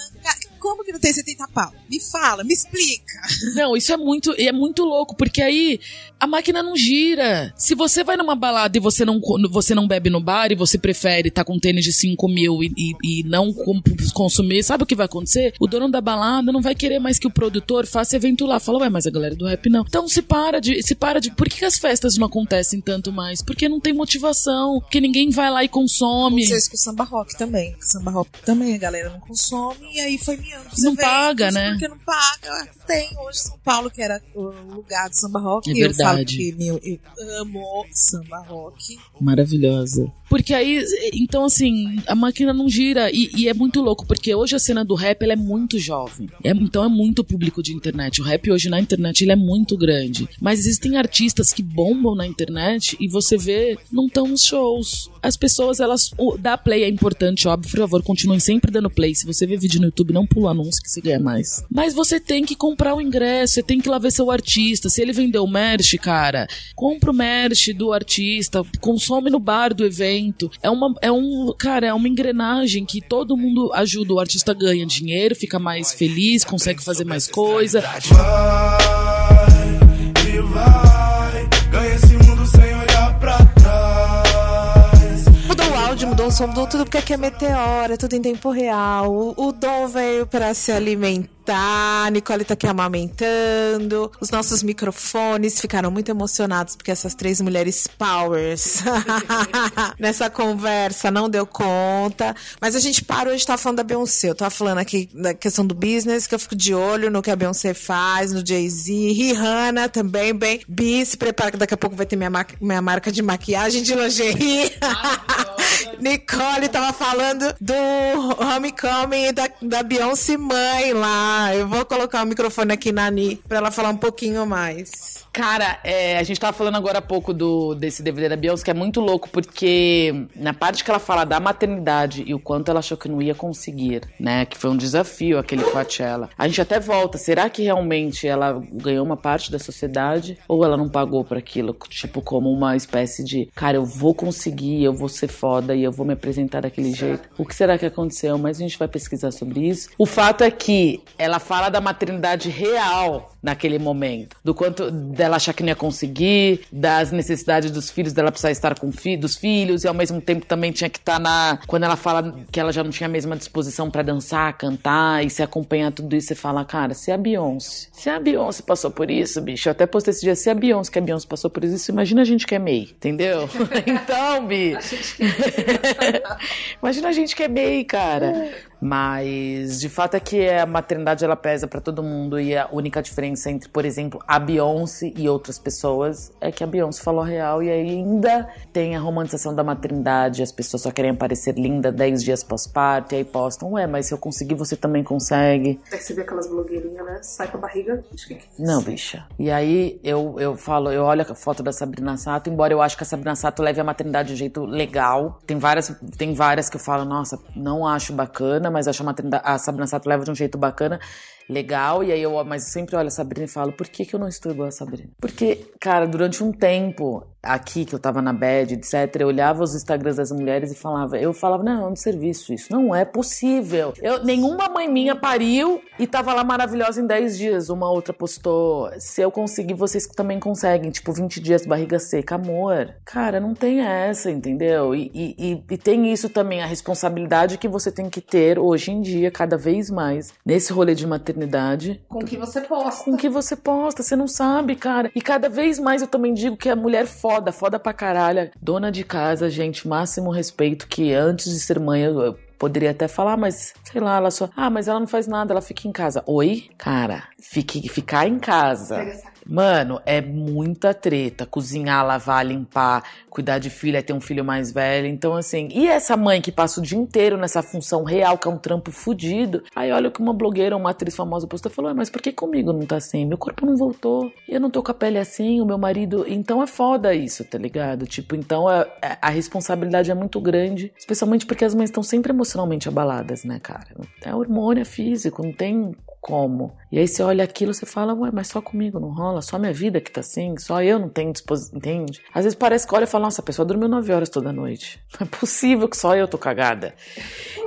S3: Como que não tem 70 pau? Me fala, me explica.
S1: Não, isso é muito, é muito louco, porque aí a máquina não gira. Se você vai numa balada e você não, você não bebe no bar e você prefere estar com tênis de 5 mil e, e, e não consumir, sabe o que vai acontecer? O dono da balada não vai querer mais que o produtor faça evento lá. Fala, ué, mas a galera do rap não. Então se para de. Se para de. Por que, as festas não acontecem tanto mais? Porque não tem motivação. Porque ninguém vai lá e consome.
S3: Isso com o samba rock também. O samba rock também a galera não consome e aí foi miando.
S1: Não
S3: eventos,
S1: paga, né?
S3: Porque não paga. Tem hoje São Paulo, que era o lugar do samba rock.
S1: É
S3: e eu falo
S1: verdade.
S3: que, meu, eu amo samba rock.
S1: Maravilhosa. Porque aí, então assim, a máquina não gira. E, e é muito louco, porque hoje a cena do rap ela é muito jovem. É- então é muito público de internet. O rap hoje na internet ele é muito grande. Mas existem artistas que bombam na internet e você vê, não estão nos shows. As pessoas, elas. O, dar play é importante, óbvio. Por favor, continuem sempre dando play. Se você vê vídeo no YouTube, não pula anúncio que você ganha mais. Mas você tem que comprar o ingresso, você tem que ir lá ver seu artista. Se ele vendeu merch, cara, compra o merch do artista, consome no bar do evento. É uma, é um, cara, é uma engrenagem que todo mundo ajuda. O artista ganha dinheiro, fica mais feliz, consegue fazer mais coisa.
S4: Vai e vai, ganha esse mundo sem olhar pra trás.
S2: Mudou o áudio, mudou o
S3: som, tudo porque aqui é meteora, tudo em tempo real. O, o Dom veio para se alimentar. A Nicole tá aqui amamentando. Os nossos microfones ficaram muito emocionados porque essas três mulheres powers nessa conversa não deu conta. Mas a gente parou de estar falando da Beyoncé. Eu tava falando aqui da questão do business, que eu fico de olho no que a Beyoncé faz, no Jay-Z. Rihanna também, bem. Bi, se prepara que daqui a pouco vai ter minha, ma- minha marca de maquiagem de lingerie. Nicole tava falando do homecoming da, da Beyoncé mãe lá. Eu vou colocar o microfone aqui na Ni pra ela falar um pouquinho mais.
S1: Cara, é, a gente tava falando agora há pouco do, desse DVD da Beyoncé, que é muito louco, porque na parte que ela fala da maternidade e o quanto ela achou que não ia conseguir, né? Que foi um desafio aquele Coachella. A gente até volta, será que realmente ela ganhou uma parte da sociedade ou ela não pagou por aquilo? Tipo, como uma espécie de, cara, eu vou conseguir, eu vou ser foda e eu vou me apresentar daquele jeito. O que será que aconteceu? Mas a gente vai pesquisar sobre isso. O fato é que ela fala da maternidade real naquele momento, do quanto dela achar que não ia conseguir, das necessidades dos filhos, dela precisar estar com fi dos filhos, e ao mesmo tempo também tinha que estar na. Quando ela fala que ela já não tinha a mesma disposição pra dançar, cantar e se acompanhar tudo isso, você fala, cara, se a Beyoncé, se a Beyoncé passou por isso, bicho, eu até postei esse dia, se a Beyoncé, que a Beyoncé passou por isso, imagina a gente que é MEI, entendeu? então, Bi. imagina a gente que é MEI, cara. Mas de fato é que a maternidade ela pesa pra todo mundo e a única diferença entre, por exemplo, a Beyoncé e outras pessoas é que a Beyoncé falou real e ainda tem a romantização da maternidade, as pessoas só querem parecer linda 10 dias pós-parto e aí postam, ué, mas se eu conseguir você também consegue.
S2: Aí você vê aquelas blogueirinhas, né? Sai com a barriga. Que
S1: Não, bicha. E aí eu, eu falo, eu olho a foto da Sabrina Sato, embora eu acho que a Sabrina Sato leve a maternidade de um jeito legal. Tem várias, tem várias que eu falo, nossa, não acho bacana, mas acho a, maternidade, a Sabrina Sato leva de um jeito bacana. Legal, e aí eu, mas sempre olho a Sabrina e falo, por que, que eu não estou igual a Sabrina? Porque, cara, durante um tempo, aqui que eu tava na bed, etc, eu olhava os Instagrams das mulheres e falava, eu falava, não, é um serviço isso, não é possível. Eu, nenhuma mãe minha pariu e tava lá maravilhosa em 10 dias. Uma outra postou, se eu conseguir, vocês também conseguem, tipo, 20 dias barriga seca, amor. Cara, não tem essa, entendeu? E, e, e, e tem isso também, a responsabilidade que você tem que ter hoje em dia, cada vez mais, nesse rolê de maternidade.
S2: Com o que você posta.
S1: Com o que você posta, você não sabe, cara. E cada vez mais eu também digo que a mulher foda, foda pra caralho, dona de casa, gente, máximo respeito, que antes de ser mãe eu, poderia até falar, mas sei lá, ela só. Ah, mas ela não faz nada, ela fica em casa. Oi? Cara, fique, ficar em casa.
S2: Pega essa
S1: Mano, é muita treta. Cozinhar, lavar, limpar, cuidar de filho, é ter um filho mais velho. Então, assim, e essa mãe que passa o dia inteiro nessa função real, que é um trampo fudido? Aí olha o que uma blogueira, uma atriz famosa postou falou: "Ué, mas por que comigo não tá assim? Meu corpo não voltou. Eu não tô com a pele assim, o meu marido. Então é foda isso, tá ligado? Tipo, então é- é- a responsabilidade é muito grande, especialmente porque as mães estão sempre emocionalmente abaladas, né, cara? É hormônio, é físico, não tem como. E aí você olha aquilo, você fala, ué, mas só comigo não rola, só minha vida que tá assim, só eu não tenho disposição, entende? Às vezes parece que olha e fala, nossa, a pessoa dormiu nove horas toda noite. Não é possível que só eu tô cagada.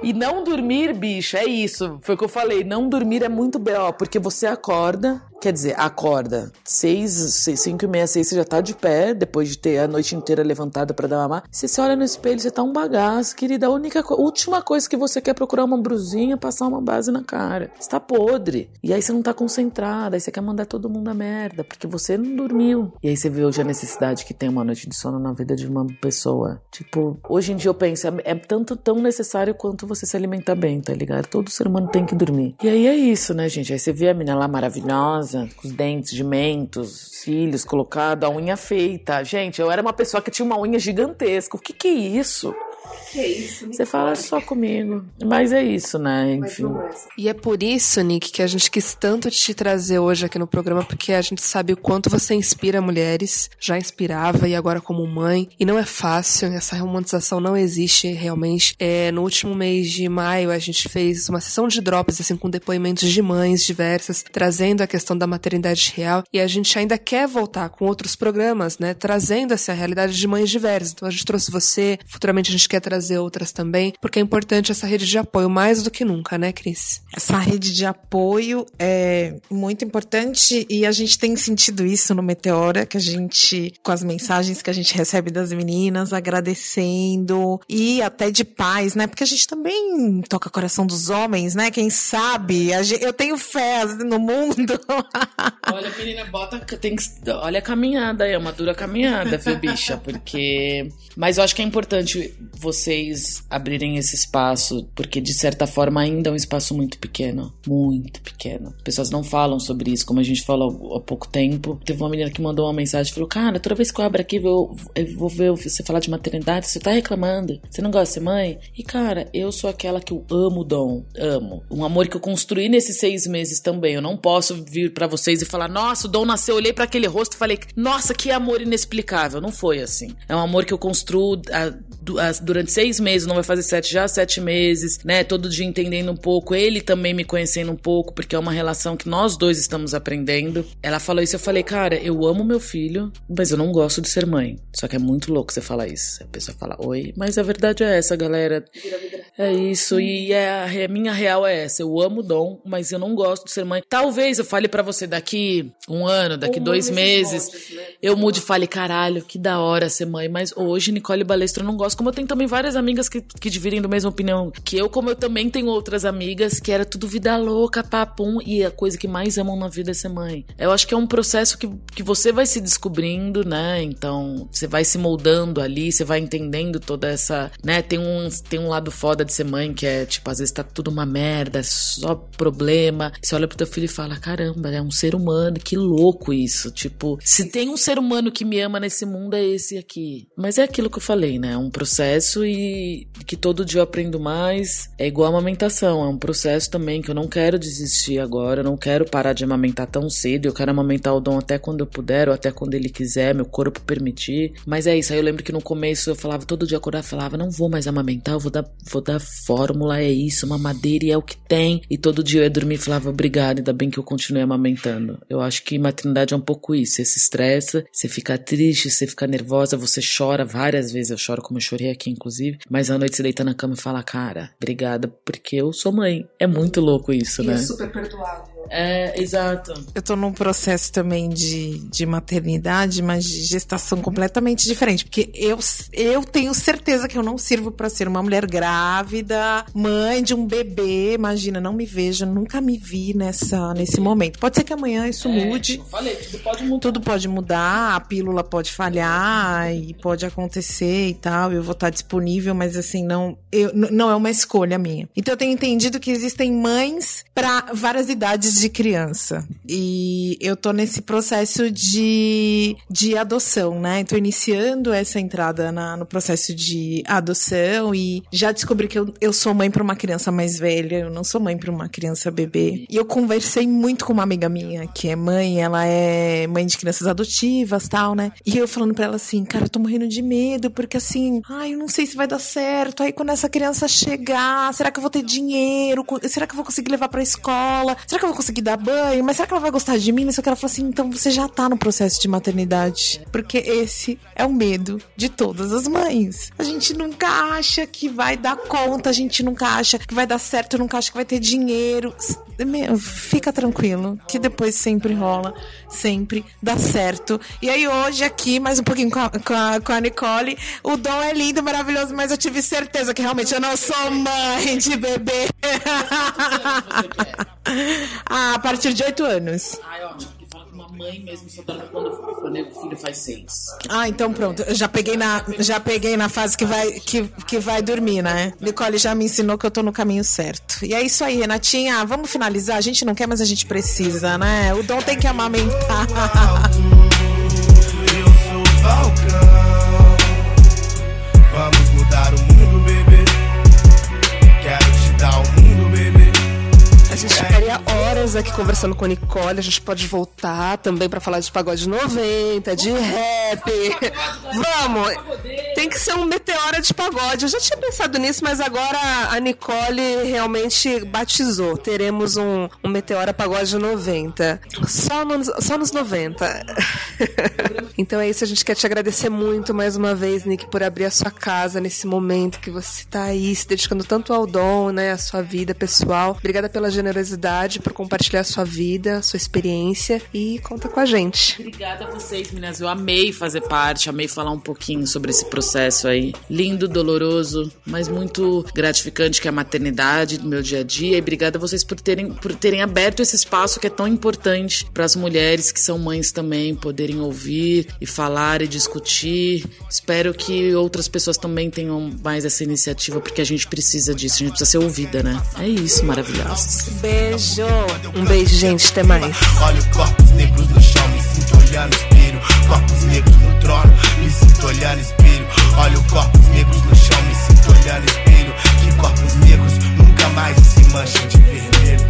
S1: E não dormir, bicho, é isso. Foi o que eu falei, não dormir é muito B.O., porque você acorda, quer dizer, acorda seis, seis cinco e meia, seis, você já tá de pé, depois de ter a noite inteira levantada pra dar mamar. Você se olha no espelho, você tá um bagaço, querida. A única, co- última coisa que você quer é procurar uma brusinha, passar uma base na cara. Você tá podre. E aí você não tá concentrada, aí você quer mandar todo mundo a merda, porque você não dormiu. E aí você vê hoje a necessidade que tem uma noite de sono na vida de uma pessoa. Tipo, hoje em dia eu penso, é, é tanto tão necessário quanto você se alimentar bem, tá ligado? Todo ser humano tem que dormir. E aí é isso, né, gente? Aí você vê a menina lá maravilhosa, com os dentes de mentos, cílios colocados, a unha feita. Gente, eu era uma pessoa que tinha uma unha gigantesca. O que que é isso?
S2: Que é isso?
S1: Você fala só comigo. Mas é isso, né? Enfim.
S2: E é por isso, Nick, que a gente quis tanto te trazer hoje aqui no programa, porque a gente sabe o quanto você inspira mulheres, já inspirava e agora como mãe. E não é fácil, essa romantização não existe realmente. É, no último mês de maio, a gente fez uma sessão de drops, assim, com depoimentos de mães diversas, trazendo a questão da maternidade real. E a gente ainda quer voltar com outros programas, né? Trazendo essa realidade de mães diversas. Então a gente trouxe você, futuramente a gente quer quer trazer outras também, porque é importante essa rede de apoio mais do que nunca, né, Cris?
S3: Essa rede de apoio é muito importante e a gente tem sentido isso no Meteora, que a gente, com as mensagens que a gente recebe das meninas, agradecendo e até de paz, né? Porque a gente também toca o coração dos homens, né? Quem sabe? A gente- eu tenho fé no mundo.
S1: Olha, menina, bota. Tem que, olha a caminhada aí, é uma dura caminhada, viu, bicha? Porque. Mas eu acho que é importante vocês abrirem esse espaço, porque de certa forma ainda é um espaço muito pequeno. Muito pequeno. As pessoas não falam sobre isso, como a gente falou há pouco tempo. Teve uma menina que mandou uma mensagem e falou: Cara, toda vez que eu abro aqui, eu, eu vou ver você falar de maternidade, você tá reclamando. Você não gosta de ser mãe? E, cara, eu sou aquela que eu amo o dom. Amo. Um amor que eu construí nesses seis meses também. Eu não posso vir pra vocês e falar: Nossa, o dom nasceu. Eu olhei pra aquele rosto e falei: Nossa, que amor inexplicável. Não foi assim. É um amor que eu construo ah, durante seis meses. Não vai fazer sete já, sete meses, né? Todo dia entendendo um pouco. Ele também me conhecendo um pouco, porque é uma relação que nós dois estamos aprendendo. Ela falou isso. Eu falei: Cara, eu amo meu filho, mas eu não gosto de ser mãe. Só que é muito louco você falar isso. A pessoa fala: Oi, mas a verdade é essa, galera. É isso, e é a minha real é essa. Eu amo o dom, mas eu não gosto de ser mãe. Talvez eu fale pra você daqui um ano, daqui dois meses, eu mude e fale, caralho, que da hora ser mãe. Mas hoje, Nicole Balestra, eu não gosto. Como eu tenho também várias amigas que, que dividem da mesma opinião que eu, como eu também tenho outras amigas que era tudo vida louca, papum, e a coisa que mais amam na vida é ser mãe. Eu acho que é um processo que, que você vai se descobrindo, né? Então, você vai se moldando ali, você vai entendendo toda essa, né? Tem um, tem um lado foda de ser mãe que é, tipo, às vezes tá tudo uma merda, só problema. Você olha pro teu filho e fala, caramba, é um ser humano, que louco isso. Tipo, se tem um ser humano que me ama nesse mundo, é esse aqui. Mas é aquilo que eu falei, né? É um processo e que todo dia eu aprendo mais. É igual a amamentação, é um processo também que eu não quero desistir agora, eu não quero parar de amamentar tão cedo, eu quero amamentar o Dom até quando eu puder, ou até quando ele quiser, meu corpo permitir. Mas é isso, aí eu lembro que no começo eu falava, todo dia acordar, falava, não vou mais amamentar, eu vou dar, vou dar fórmula, é isso, mamadeira e é o que tem. E todo dia eu ia dormir e falava, obrigada, ainda bem que eu continuei amamentando. Eu acho que maternidade é um pouco isso, você se estressa, você fica triste, você fica nervosa, você chora várias vezes, eu choro como eu chorei aqui, inclusive, mas à noite você deita na cama e fala, cara, obrigada, porque eu sou mãe. É muito louco isso, né?
S2: super perdoável.
S1: É, exato.
S3: Eu tô num processo também de, de maternidade, mas de gestação completamente diferente. Porque eu, eu tenho certeza que eu não sirvo pra ser uma mulher grávida, mãe de um bebê. Imagina, não me vejo, nunca me vi nessa, nesse momento. Pode ser que amanhã isso mude.
S1: Eu falei, tudo pode mudar.
S3: Tudo pode mudar, a pílula pode falhar e pode acontecer e tal. Eu vou estar disponível, mas assim, não, eu, não é uma escolha minha. Então eu tenho entendido que existem mães para várias idades de criança. E eu tô nesse processo de, de adoção, né? Tô iniciando essa entrada na- no processo de adoção e já descobri que eu, eu sou mãe para uma criança mais velha, eu não sou mãe para uma criança bebê. E eu conversei muito com uma amiga minha que é mãe, ela é mãe de crianças adotivas, tal, né? E eu falando pra ela assim, cara, eu tô morrendo de medo porque assim, ai, eu não sei se vai dar certo. Aí quando essa criança chegar, será que eu vou ter dinheiro? Será que eu vou conseguir levar pra escola? Será que eu vou conseguir dar banho? Mas será que ela vai gostar de mim? O que ela falou assim, então você já tá no processo de maternidade. Porque esse é o medo de todas as mães. A gente nunca acha que vai dar conta, a gente nunca acha que vai dar certo, nunca acha que vai ter dinheiro. Meu, fica tranquilo, que depois sempre rola, sempre dá certo. E aí hoje aqui, mais um pouquinho com a, com a, com a Nicole, o dom é lindo, maravilhoso, mas eu tive certeza que realmente eu não sou mãe de bebê. ah, a partir de oito anos.
S1: Ai, ótimo, porque fala que uma mãe mesmo só dorme quando, quando o filho faz seis.
S3: Ah, então pronto. Eu já peguei na, já peguei na fase que vai, que, que vai dormir, né? Nicole já me ensinou que eu tô no caminho certo. E é isso aí, Renatinha. Vamos finalizar. A gente não quer, mas a gente precisa, né? O Dom tem que amamentar.
S4: Eu sou
S2: aqui conversando com a Nicole. A gente pode voltar também pra falar de pagode 90, de rap. Vamos! Tem que ser um meteora de pagode. Eu já tinha pensado nisso, mas agora a Nicole realmente batizou. Teremos um, um meteora pagode 90. Só nos, só nos 90. então é isso, a gente quer te agradecer muito mais uma vez, Nick, por abrir a sua casa nesse momento que você tá aí se dedicando tanto ao dom, né, a sua vida pessoal. Obrigada pela generosidade, por compartilhar a sua vida, sua experiência e conta com a gente.
S1: Obrigada a vocês, meninas. Eu amei fazer parte, amei falar um pouquinho sobre esse processo aí. Lindo, doloroso, mas muito gratificante que é a maternidade do meu dia a dia. E obrigada a vocês por terem, por terem aberto esse espaço que é tão importante para as mulheres que são mães também poderem ouvir e falar e discutir. Espero que outras pessoas também tenham mais essa iniciativa, porque a gente precisa disso, a gente precisa ser ouvida, né? É isso, maravilhosos.
S2: Beijo! Um beijo, gente. Até mais.
S4: Olho corpos negros no chão, me sinto olhando no espelho. Corpos negros no trono, me sinto olhando no espelho. Olho corpos negros no chão, me sinto olhando no espelho. Que corpos negros nunca mais se manchem de vermelho.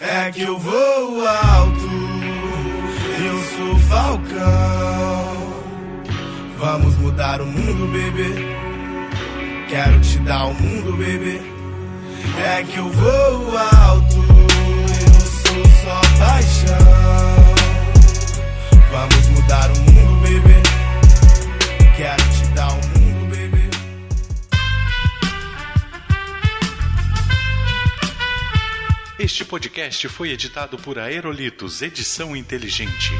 S4: É que eu vou alto, eu sou falcão. Vamos mudar o mundo, bebê. Quero te dar o mundo, bebê. É que eu vou alto, eu sou só paixão. Vamos mudar o mundo, bebê. Quero te dar o mundo, bebê.
S6: Este podcast foi editado por Aerolitos Edição Inteligente.